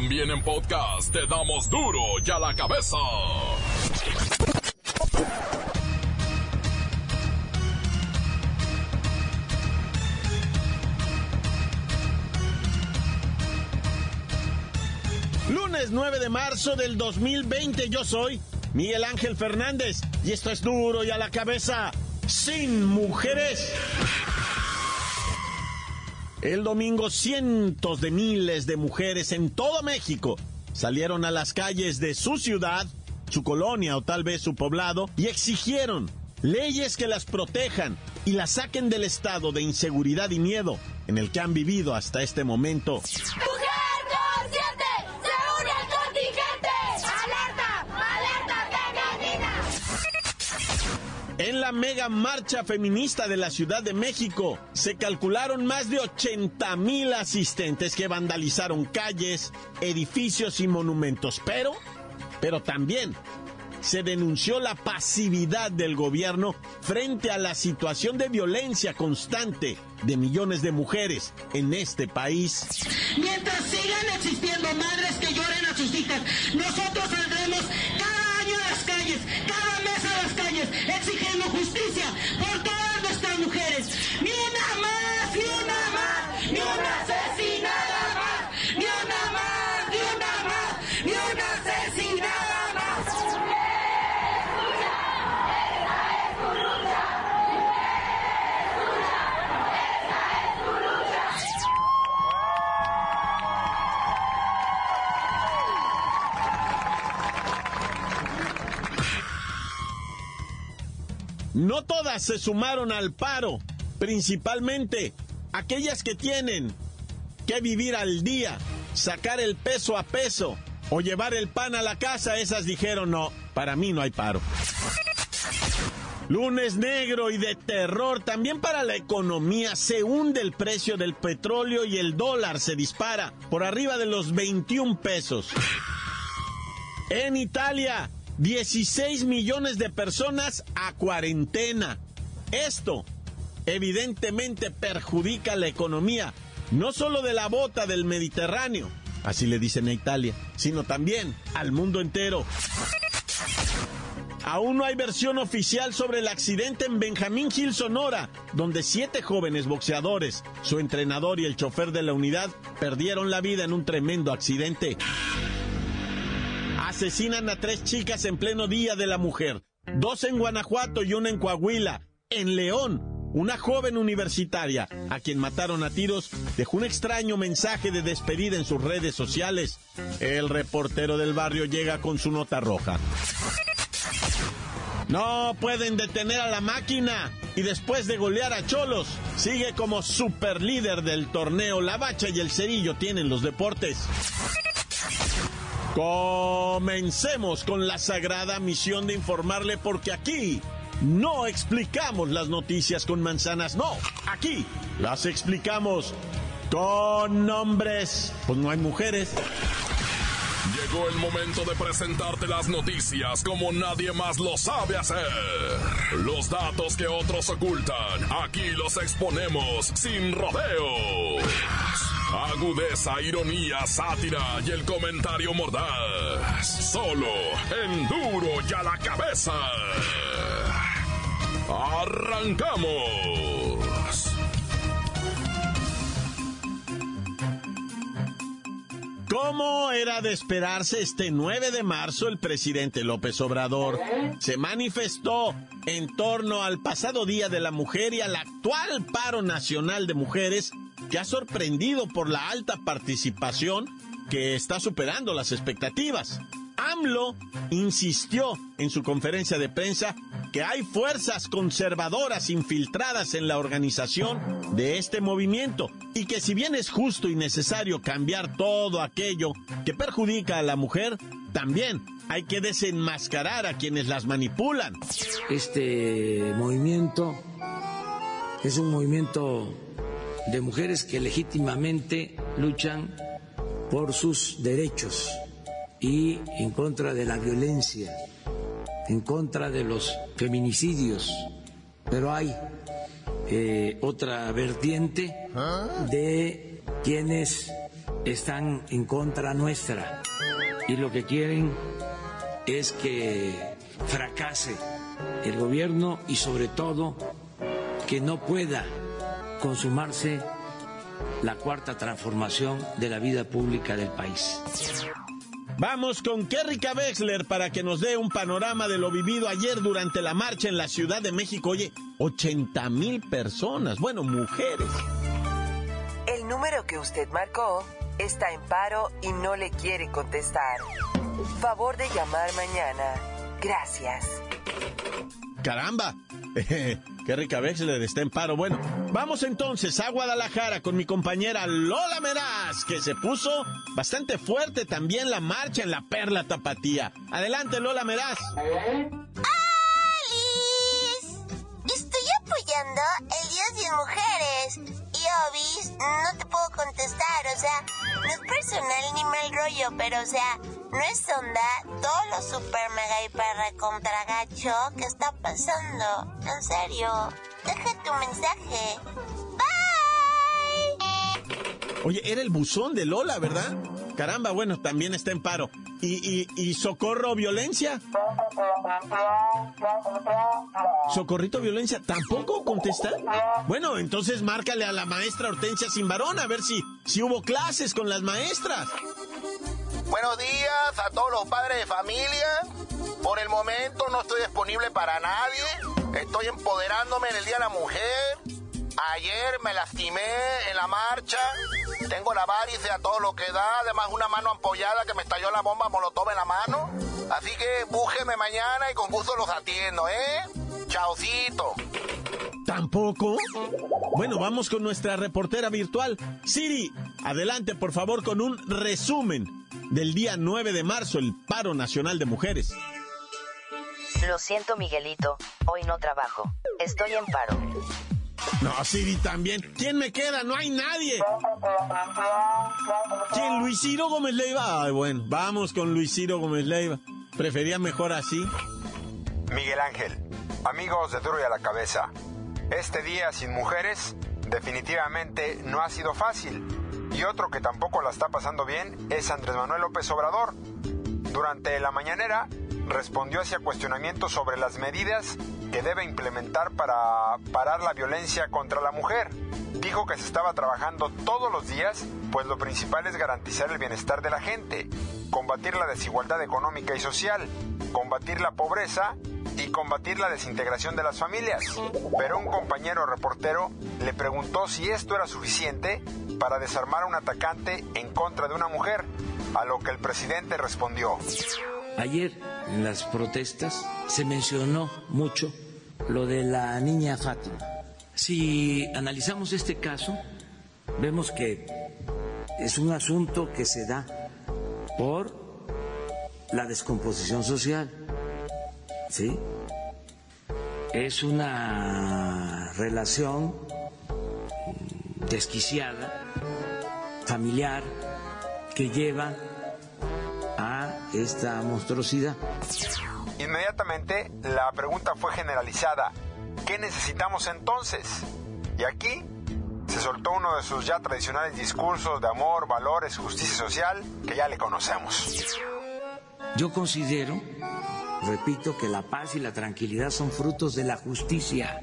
También en podcast te damos duro y a la cabeza. Lunes 9 de marzo del 2020 yo soy Miguel Ángel Fernández y esto es duro y a la cabeza sin mujeres. El domingo cientos de miles de mujeres en todo México salieron a las calles de su ciudad, su colonia o tal vez su poblado y exigieron leyes que las protejan y las saquen del estado de inseguridad y miedo en el que han vivido hasta este momento. En la mega marcha feminista de la Ciudad de México se calcularon más de 80 mil asistentes que vandalizaron calles, edificios y monumentos, pero, pero también se denunció la pasividad del gobierno frente a la situación de violencia constante de millones de mujeres en este país. Mientras sigan existiendo madres que lloren a sus hijas, nosotros saldremos se sumaron al paro, principalmente aquellas que tienen que vivir al día, sacar el peso a peso o llevar el pan a la casa, esas dijeron no, para mí no hay paro. Lunes negro y de terror también para la economía. Se hunde el precio del petróleo y el dólar se dispara por arriba de los 21 pesos. En Italia, 16 millones de personas a cuarentena. Esto evidentemente perjudica la economía, no solo de la bota del Mediterráneo, así le dicen a Italia, sino también al mundo entero. Aún no hay versión oficial sobre el accidente en Benjamín Hill, Sonora, donde siete jóvenes boxeadores, su entrenador y el chofer de la unidad perdieron la vida en un tremendo accidente. Asesinan a tres chicas en pleno Día de la Mujer, dos en Guanajuato y una en Coahuila. En León, una joven universitaria, a quien mataron a tiros, dejó un extraño mensaje de despedida en sus redes sociales. El reportero del barrio llega con su nota roja. No pueden detener a la máquina. Y después de golear a Cholos, sigue como super líder del torneo. La Bacha y el Cerillo tienen los deportes. Comencemos con la sagrada misión de informarle porque aquí no explicamos las noticias con manzanas, no, aquí las explicamos con nombres. Pues no hay mujeres. Llegó el momento de presentarte las noticias como nadie más lo sabe hacer. Los datos que otros ocultan, aquí los exponemos sin rodeos. Agudeza, ironía, sátira y el comentario mordaz. Solo en duro y a la cabeza. ¡Arrancamos! Como era de esperarse, este 9 de marzo el presidente López Obrador se manifestó en torno al pasado Día de la Mujer y al actual paro nacional de mujeres que ha sorprendido por la alta participación que está superando las expectativas. AMLO insistió en su conferencia de prensa que hay fuerzas conservadoras infiltradas en la organización de este movimiento y que si bien es justo y necesario cambiar todo aquello que perjudica a la mujer, también hay que desenmascarar a quienes las manipulan. Este movimiento es un movimiento de mujeres que legítimamente luchan por sus derechos y en contra de la violencia, en contra de los feminicidios. Pero hay eh, otra vertiente de quienes están en contra nuestra y lo que quieren es que fracase el gobierno y sobre todo que no pueda consumarse la cuarta transformación de la vida pública del país. Vamos con Kerrika Wexler para que nos dé un panorama de lo vivido ayer durante la marcha en la Ciudad de México. Oye, 80 mil personas, bueno, mujeres. El número que usted marcó está en paro y no le quiere contestar. Favor de llamar mañana. Gracias. Caramba, qué rica le está en paro. Bueno, vamos entonces a Guadalajara con mi compañera Lola Meraz, que se puso bastante fuerte también la marcha en la Perla Tapatía. Adelante, Lola Meraz. ¡Alice! Estoy apoyando el Día de Mujeres. No te puedo contestar, o sea, no es personal ni mal rollo, pero o sea, no es onda todo lo super mega hiper contra gacho que está pasando. En serio, deja tu mensaje. Bye. Oye, era el buzón de Lola, ¿verdad? Caramba, bueno, también está en paro. ¿Y, y, socorro violencia? ¿Socorrito violencia tampoco contesta? Bueno, entonces márcale a la maestra Hortensia Simbarón a ver si, si hubo clases con las maestras. Buenos días a todos los padres de familia. Por el momento no estoy disponible para nadie. Estoy empoderándome en el Día de la Mujer. Ayer me lastimé en la marcha. Tengo la varice a todo lo que da. Además, una mano ampollada que me estalló la bomba molotov en la mano. Así que búsqueme mañana y con gusto los atiendo, ¿eh? Chaucito. ¿Tampoco? Bueno, vamos con nuestra reportera virtual. Siri, adelante por favor con un resumen del día 9 de marzo, el paro nacional de mujeres. Lo siento, Miguelito, hoy no trabajo. Estoy en paro. No, Siri también. ¿Quién me queda? No hay nadie. ¿Quién? Luis Ciro Gómez Leiva. Ay, bueno, vamos con Luis Ciro Gómez Leiva. Prefería mejor así. Miguel Ángel, amigos de Duro y a la Cabeza. Este día sin mujeres definitivamente no ha sido fácil y otro que tampoco la está pasando bien es Andrés Manuel López Obrador. Durante la mañanera respondió hacia cuestionamientos sobre las medidas que debe implementar para parar la violencia contra la mujer. Dijo que se estaba trabajando todos los días, pues lo principal es garantizar el bienestar de la gente, combatir la desigualdad económica y social, combatir la pobreza y combatir la desintegración de las familias. Pero un compañero reportero le preguntó si esto era suficiente para desarmar a un atacante en contra de una mujer, a lo que el presidente respondió. Ayer en las protestas se mencionó mucho lo de la niña Fátima. Si analizamos este caso, vemos que es un asunto que se da por la descomposición social. ¿Sí? Es una relación desquiciada, familiar, que lleva esta monstruosidad. Inmediatamente la pregunta fue generalizada. ¿Qué necesitamos entonces? Y aquí se soltó uno de sus ya tradicionales discursos de amor, valores, justicia social que ya le conocemos. Yo considero, repito, que la paz y la tranquilidad son frutos de la justicia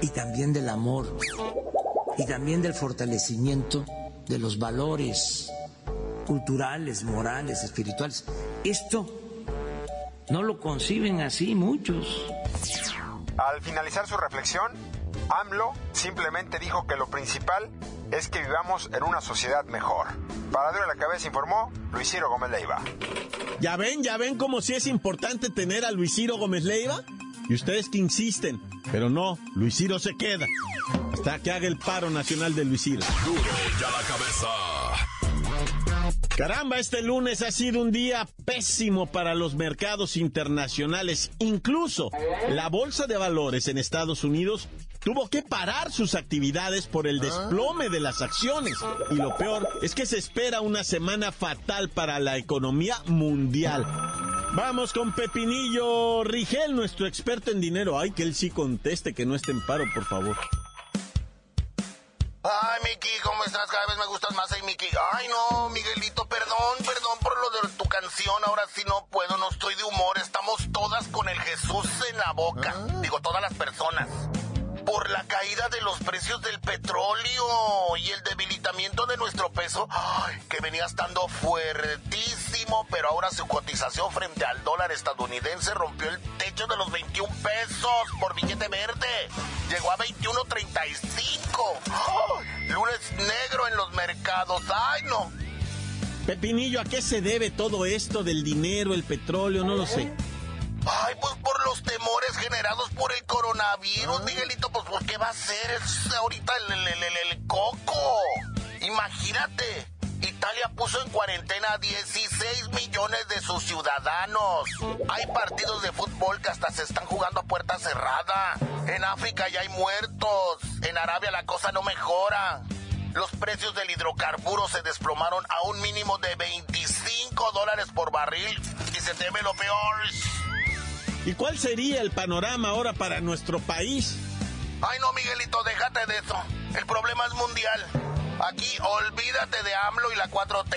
y también del amor y también del fortalecimiento de los valores culturales, morales, espirituales. Esto no lo conciben así muchos. Al finalizar su reflexión, AMLO simplemente dijo que lo principal es que vivamos en una sociedad mejor. Para de la cabeza informó Luis Ciro Gómez Leiva. Ya ven, ya ven como si es importante tener a Luis Ciro Gómez Leiva. Y ustedes que insisten, pero no, Luis Ciro se queda hasta que haga el paro nacional de Luis Ciro. Duro ya la cabeza. Caramba, este lunes ha sido un día pésimo para los mercados internacionales. Incluso la Bolsa de Valores en Estados Unidos tuvo que parar sus actividades por el desplome de las acciones. Y lo peor es que se espera una semana fatal para la economía mundial. Vamos con Pepinillo Rigel, nuestro experto en dinero. Ay, que él sí conteste, que no esté en paro, por favor. Ay, Miki, ¿cómo estás? Cada vez me gustas más, ay, Miki. Ay, no, Miguelito, canción. Ahora sí no puedo, no estoy de humor. Estamos todas con el Jesús en la boca. Digo, todas las personas. Por la caída de los precios del petróleo y el debilitamiento de nuestro peso, ay, que venía estando fuertísimo, pero ahora su cotización frente al dólar estadounidense rompió el techo de los 21 pesos por billete verde. Llegó a 21.35. Ay, lunes negro en los mercados. Ay, no. Pepinillo, ¿a qué se debe todo esto del dinero, el petróleo? No lo sé. Ay, pues por los temores generados por el coronavirus, Miguelito, pues ¿por qué va a ser Es ahorita el, el- coco? Imagínate, Italia puso en cuarentena a 16 millones de sus ciudadanos. Hay partidos de fútbol que hasta se están jugando a puerta cerrada. En África ya hay muertos. En Arabia la cosa no mejora. Los precios del hidrocarburo se desplomaron a un mínimo de 25 dólares por barril. Y se teme lo peor. ¿Y cuál sería el panorama ahora para nuestro país? Ay, no, Miguelito, déjate de eso. El problema es mundial. Aquí olvídate de AMLO y la 4T.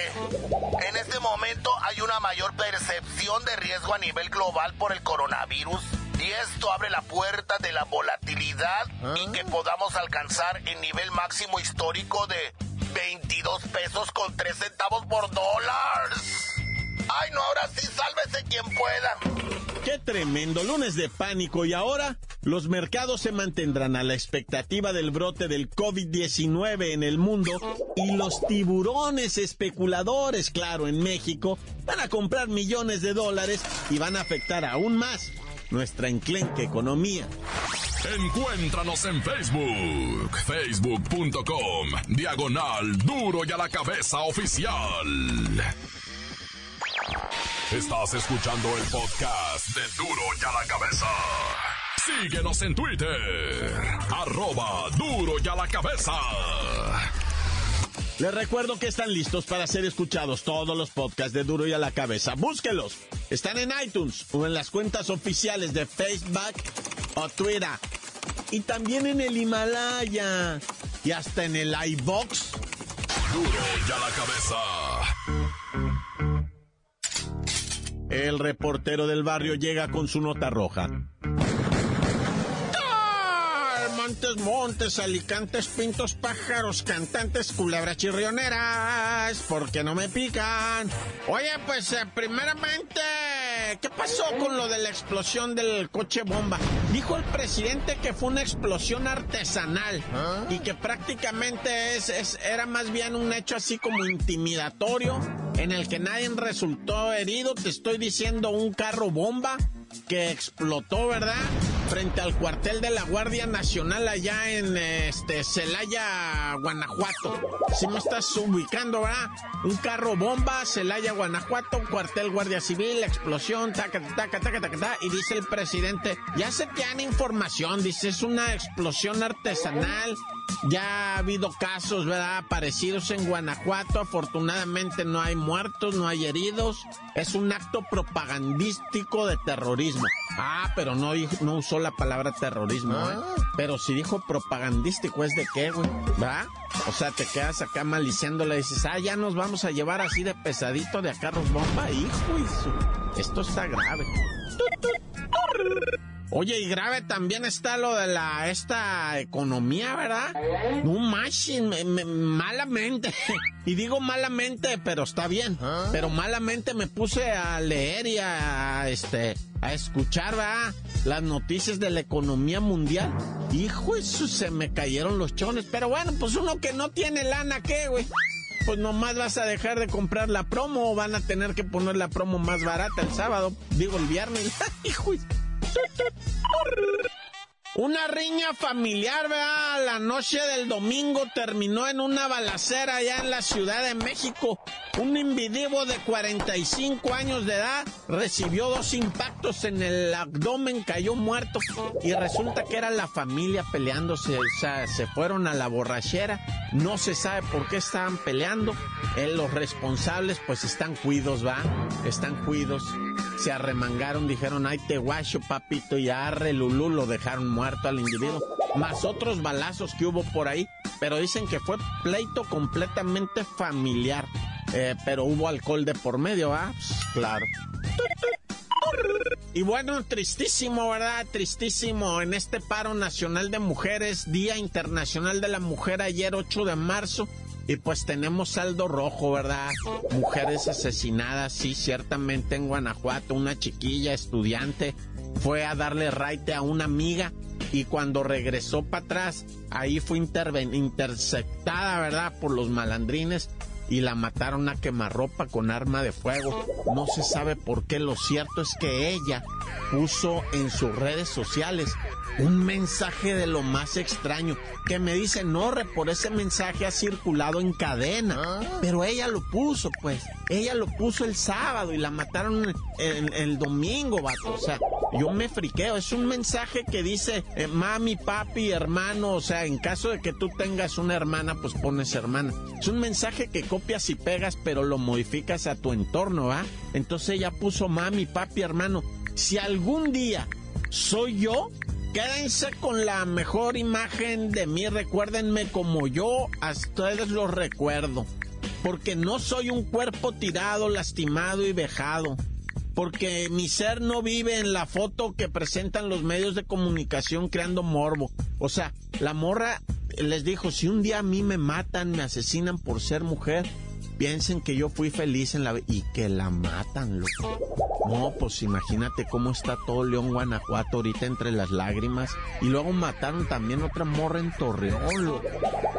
En este momento hay una mayor percepción de riesgo a nivel global por el coronavirus. Y esto abre la puerta de la volatilidad y que podamos alcanzar el nivel máximo histórico de 22 pesos con 3 centavos por dólar. Ay, no, ahora sí, sálvese quien pueda. Qué tremendo lunes de pánico y ahora los mercados se mantendrán a la expectativa del brote del COVID-19 en el mundo y los tiburones especuladores, claro, en México, van a comprar millones de dólares y van a afectar aún más nuestra enclenque economía. Encuéntranos en Facebook, facebook.com, diagonal duro y a la cabeza oficial. Estás escuchando el podcast de duro y a la cabeza. Síguenos en Twitter, arroba duro y a la cabeza. Les recuerdo que están listos para ser escuchados todos los podcasts de Duro y a la Cabeza. Búsquelos. Están en iTunes o en las cuentas oficiales de Facebook o Twitter. Y también en el Himalaya. Y hasta en el iBox. Duro y a la cabeza. El reportero del barrio llega con su nota roja. Montes, montes, alicantes, pintos, pájaros, cantantes, culebras chirrioneras, porque no me pican. Oye, pues eh, primeramente, ¿qué pasó con lo de la explosión del coche bomba? Dijo el presidente que fue una explosión artesanal y que prácticamente es, es- era más bien un hecho así como intimidatorio en el que nadie resultó herido. Te estoy diciendo un carro bomba que explotó, ¿verdad? Frente al cuartel de la Guardia Nacional allá en este Celaya, Guanajuato. Si me estás ubicando, ¿verdad? Un carro bomba, Celaya, Guanajuato, cuartel Guardia Civil, explosión, taca, taca, taca, taca, taca, y dice el presidente, ya se tiene información, dice, es una explosión artesanal, ya ha habido casos, ¿verdad? Parecidos en Guanajuato. Afortunadamente no hay muertos, no hay heridos. Es un acto propagandístico de terrorismo. Ah, pero no, no usó la palabra terrorismo, ¿eh? Pero si dijo propagandístico, ¿es de qué, güey? ¿Va? O sea, te quedas acá maliciándole y dices, ah, ya nos vamos a llevar así de pesadito de a carros bomba. Hijo, esto está grave. Oye, y grave también está lo de la esta economía, ¿verdad? No manches, me- me- malamente. Y digo malamente, pero está bien. Pero malamente me puse a leer y a este a escuchar, ¿verdad? Las noticias de la economía mundial. Hijo, eso se me cayeron los chones. Pero bueno, pues uno que no tiene lana, ¿qué, güey? Pues nomás vas a dejar de comprar la promo o van a tener que poner la promo más barata el sábado, digo el viernes. Hijo. Una riña familiar, ¿verdad? La noche del domingo terminó en una balacera allá en la Ciudad de México. Un individuo de 45 años de edad recibió dos impactos en el abdomen, cayó muerto. Y resulta que era la familia peleándose. O sea, se fueron a la borrachera. No se sabe por qué estaban peleando. Los responsables, pues están cuidos, ¿va? Están cuidos se arremangaron, dijeron, ay te guacho, papito, y arre Lulú, lo dejaron muerto al individuo. Más otros balazos que hubo por ahí. pero dicen que fue pleito completamente familiar. Eh, pero hubo alcohol de por medio, ¿ah? Pues, claro. Y bueno, tristísimo, ¿verdad? Tristísimo en este paro nacional de mujeres, Día Internacional de la Mujer ayer 8 de marzo. Y pues tenemos saldo rojo, ¿verdad? Mujeres asesinadas, sí, ciertamente en Guanajuato, una chiquilla estudiante fue a darle raite a una amiga y cuando regresó para atrás, ahí fue interceptada, ¿verdad? Por los malandrines y la mataron a quemarropa con arma de fuego. No se sabe por qué, lo cierto es que ella puso en sus redes sociales un mensaje de lo más extraño que me dice, no, por ese mensaje ha circulado en cadena, ah. pero ella lo puso, pues, ella lo puso el sábado y la mataron el, el domingo, vato, o sea, yo me friqueo. Es un mensaje que dice eh, mami, papi, hermano. O sea, en caso de que tú tengas una hermana, pues pones hermana. Es un mensaje que copias y pegas, pero lo modificas a tu entorno, ¿va? Entonces ella puso mami, papi, hermano. Si algún día soy yo, quédense con la mejor imagen de mí. Recuérdenme como yo a ustedes los recuerdo. Porque no soy un cuerpo tirado, lastimado y vejado porque mi ser no vive en la foto que presentan los medios de comunicación creando morbo. O sea, la morra les dijo, si un día a mí me matan, me asesinan por ser mujer, piensen que yo fui feliz en la y que la matan, loco. No, pues imagínate cómo está todo León, Guanajuato ahorita entre las lágrimas. Y luego mataron también otra morra en Torreón,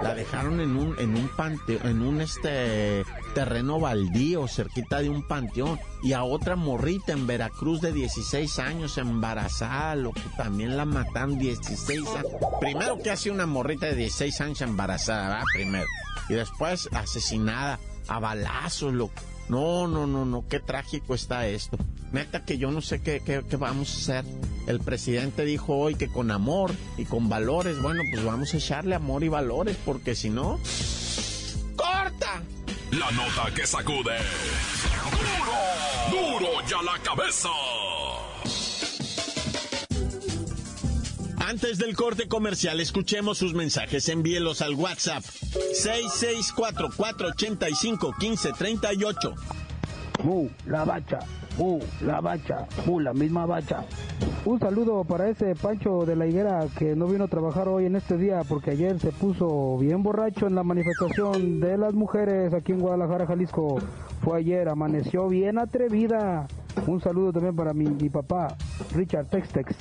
La dejaron en un, en un panteón, en un este terreno baldío, cerquita de un panteón. Y a otra morrita en Veracruz de 16 años, embarazada, lo que también la mataron 16 años. Primero que hace una morrita de 16 años embarazada, Primero. Y después asesinada a balazos, loco. No, no, no, no, qué trágico está esto. Neta que yo no sé qué, qué, qué, vamos a hacer. El presidente dijo hoy que con amor y con valores, bueno, pues vamos a echarle amor y valores, porque si no... ¡Corta! La nota que sacude. ¡Duro! ¡Duro ya la cabeza! Antes del corte comercial, escuchemos sus mensajes. Envíelos al WhatsApp 6644851538. Mu, la bacha, mu, la bacha, mu, la misma bacha. Un saludo para ese Pancho de la Higuera que no vino a trabajar hoy en este día porque ayer se puso bien borracho en la manifestación de las mujeres aquí en Guadalajara, Jalisco. Fue ayer, amaneció bien atrevida. Un saludo también para mi papá, Richard Textex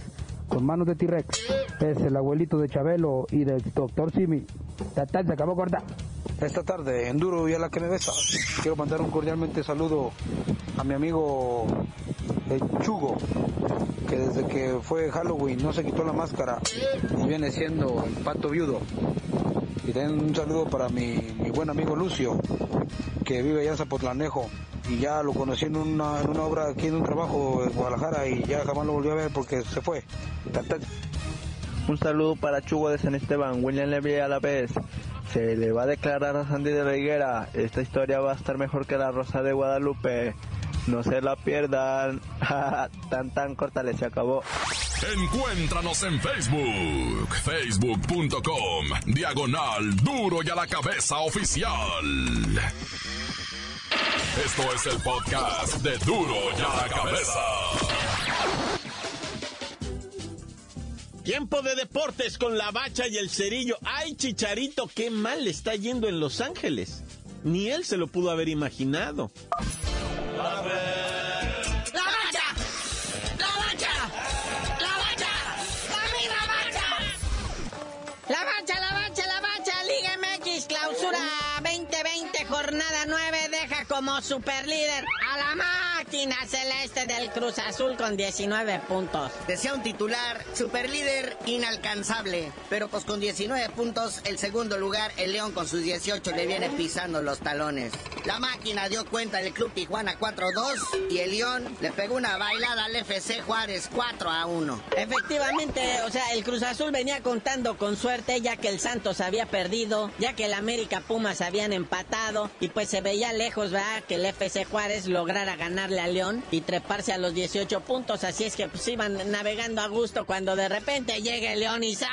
con manos de T-Rex. Es el abuelito de Chabelo y del doctor Simi. Tarde se acabó corta. Esta tarde, en Duro y a la que me besa, quiero mandar un cordialmente saludo a mi amigo el Chugo, que desde que fue Halloween no se quitó la máscara y viene siendo el pato viudo. Y también un saludo para mi buen amigo Lucio, que vive allá en Zapotlanejo y ya lo conocí en una, en una obra aquí en un trabajo en Guadalajara y ya jamás lo volví a ver porque se fue. Un saludo para Chugo de San Esteban, William Levy a la vez. Se le va a declarar a Sandy de la Higuera. Esta historia va a estar mejor que la Rosa de Guadalupe. No se la pierdan. tan tan corta se acabó. Encuéntranos en Facebook, facebook.com, diagonal duro y a la cabeza oficial. Esto es el podcast de Duro y a la Cabeza. Tiempo de deportes con la bacha y el cerillo. ¡Ay, Chicharito! ¡Qué mal le está yendo en Los Ángeles! Ni él se lo pudo haber imaginado. Como superlíder a la máquina celeste del Cruz Azul con 19 puntos. Decía un titular, superlíder inalcanzable, pero pues con 19 puntos el segundo lugar, el León con sus 18 le viene pisando los talones. La máquina dio cuenta del Club Tijuana 4-2 y el León le pegó una bailada al FC Juárez 4 a 1. Efectivamente, o sea, el Cruz Azul venía contando con suerte ya que el Santos había perdido, ya que el América Pumas habían empatado y pues se veía lejos, ¿verdad? Que el FC Juárez lo lograra ganarle a León y treparse a los 18 puntos. Así es que pues iban navegando a gusto cuando de repente llega el León y ¡zas!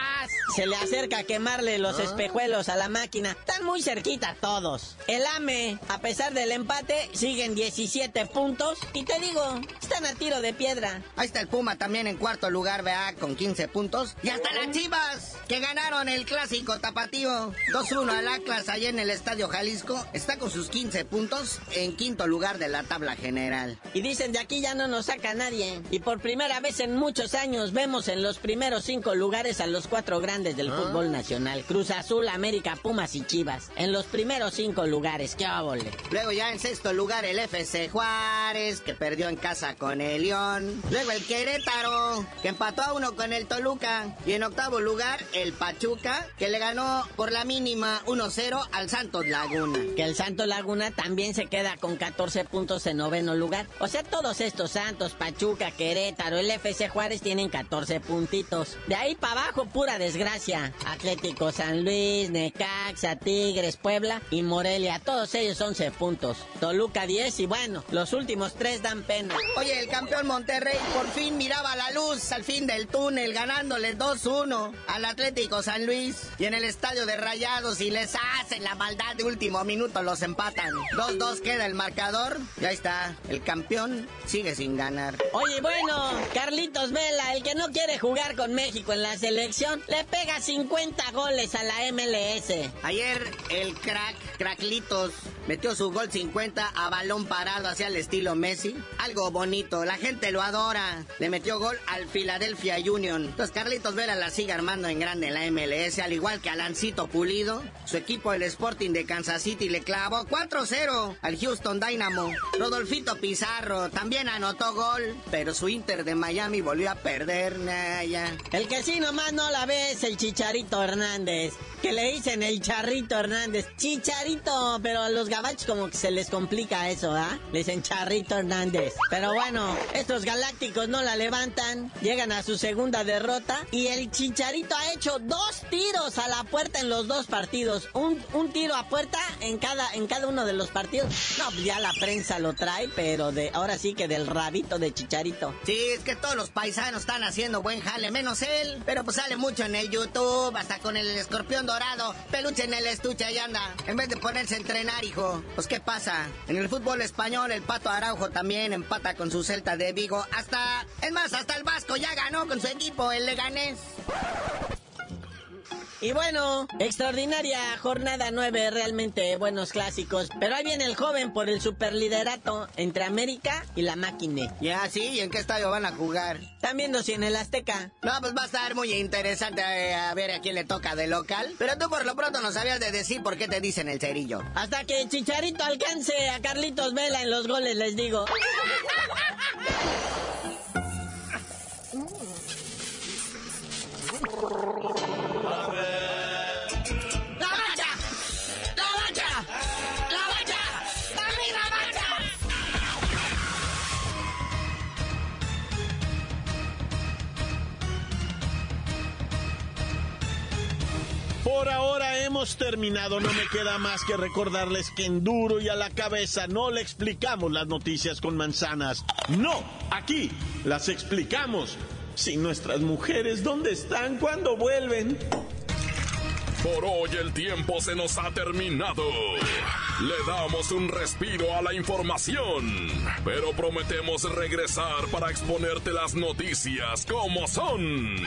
Se le acerca a quemarle los espejuelos a la máquina. Están muy cerquita todos. El AME, a pesar del empate, siguen 17 puntos. Y te digo, están a tiro de piedra. Ahí está el Puma también en cuarto lugar, vea, con 15 puntos. Y hasta las Chivas, que ganaron el clásico tapatío 2-1 al Atlas allá en el Estadio Jalisco, está con sus 15 puntos en quinto lugar de la tabla general. Y dicen de aquí ya no nos saca nadie. Y por primera vez en muchos años vemos en los primeros cinco lugares a los cuatro grandes del fútbol nacional. Cruz Azul, América, Pumas y Chivas. En los primeros cinco lugares, qué óvole. Luego ya en sexto lugar el FC Juárez, que perdió en casa con el León. Luego el Querétaro, que empató a uno con el Toluca. Y en octavo lugar el Pachuca, que le ganó por la mínima 1-0 al Santos Laguna. Que el Santos Laguna también se queda con 14 puntos en noveno lugar. O sea, todos estos Santos, Pachuca, Querétaro, el FC Juárez tienen 14 puntitos. De ahí para abajo, pura desgracia. Atlético San Luis, Necaxa, Tigres, Puebla y Morelia. Todos ellos 11 puntos. Toluca 10 y bueno, los últimos tres dan pena. Oye, el campeón Monterrey por fin miraba la luz al fin del túnel, ganándole 2-1 al Atlético San Luis. Y en el estadio de Rayados, y les hacen la maldad de último minuto, los empatan. 2-2 queda el marcador. Ya está, el campeón sigue sin ganar. Oye, bueno, Carlitos Vela, el que no quiere jugar con México en la selección, le pega 50 goles a la MLS. Ayer el crack, Cracklitos, metió su gol 50 a balón parado hacia el estilo Messi. Algo bonito, la gente lo adora. Le metió gol al Philadelphia Union. Entonces Carlitos Vela la sigue armando en grande en la MLS, al igual que Alancito Pulido. Su equipo, el Sporting de Kansas City, le clavó 4-0 al Houston Dynamo. Rodolfito Pizarro también anotó gol, pero su Inter de Miami volvió a perder. Naya. El que sí nomás no la ve es el Chicharito Hernández. Que le dicen el Charrito Hernández. Chicharito, pero a los como que se les complica eso, ¿ah? Le dicen Charrito Hernández. Pero bueno, estos galácticos no la levantan. Llegan a su segunda derrota. Y el Chicharito ha hecho dos tiros a la puerta en los dos partidos. Un, un tiro a puerta en cada, en cada uno de los partidos. No, pues ya la prensa lo trae, pero de ahora sí que del rabito de Chicharito. Sí, es que todos los paisanos están haciendo buen jale, menos él. Pero pues sale mucho en el YouTube, hasta con el escorpión dorado. Peluche en el estuche, ahí anda. En vez de ponerse a entrenar, hijo. Pues qué pasa. En el fútbol español, el Pato Araujo también empata con su Celta de Vigo. Hasta, es más, hasta el Vasco ya ganó con su equipo, el Leganés. Y bueno, extraordinaria jornada 9, realmente buenos clásicos. Pero ahí viene el joven por el superliderato entre América y la máquina. Ya, sí, ¿y en qué estadio van a jugar? Están viendo si en el Azteca. No, pues va a estar muy interesante eh, a ver a quién le toca de local. Pero tú por lo pronto no sabías de decir por qué te dicen el cerillo. Hasta que Chicharito alcance a Carlitos Vela en los goles, les digo. Por ahora hemos terminado, no me queda más que recordarles que en duro y a la cabeza no le explicamos las noticias con manzanas. No, aquí las explicamos. Si nuestras mujeres, ¿dónde están? ¿Cuándo vuelven? Por hoy el tiempo se nos ha terminado. Le damos un respiro a la información, pero prometemos regresar para exponerte las noticias como son.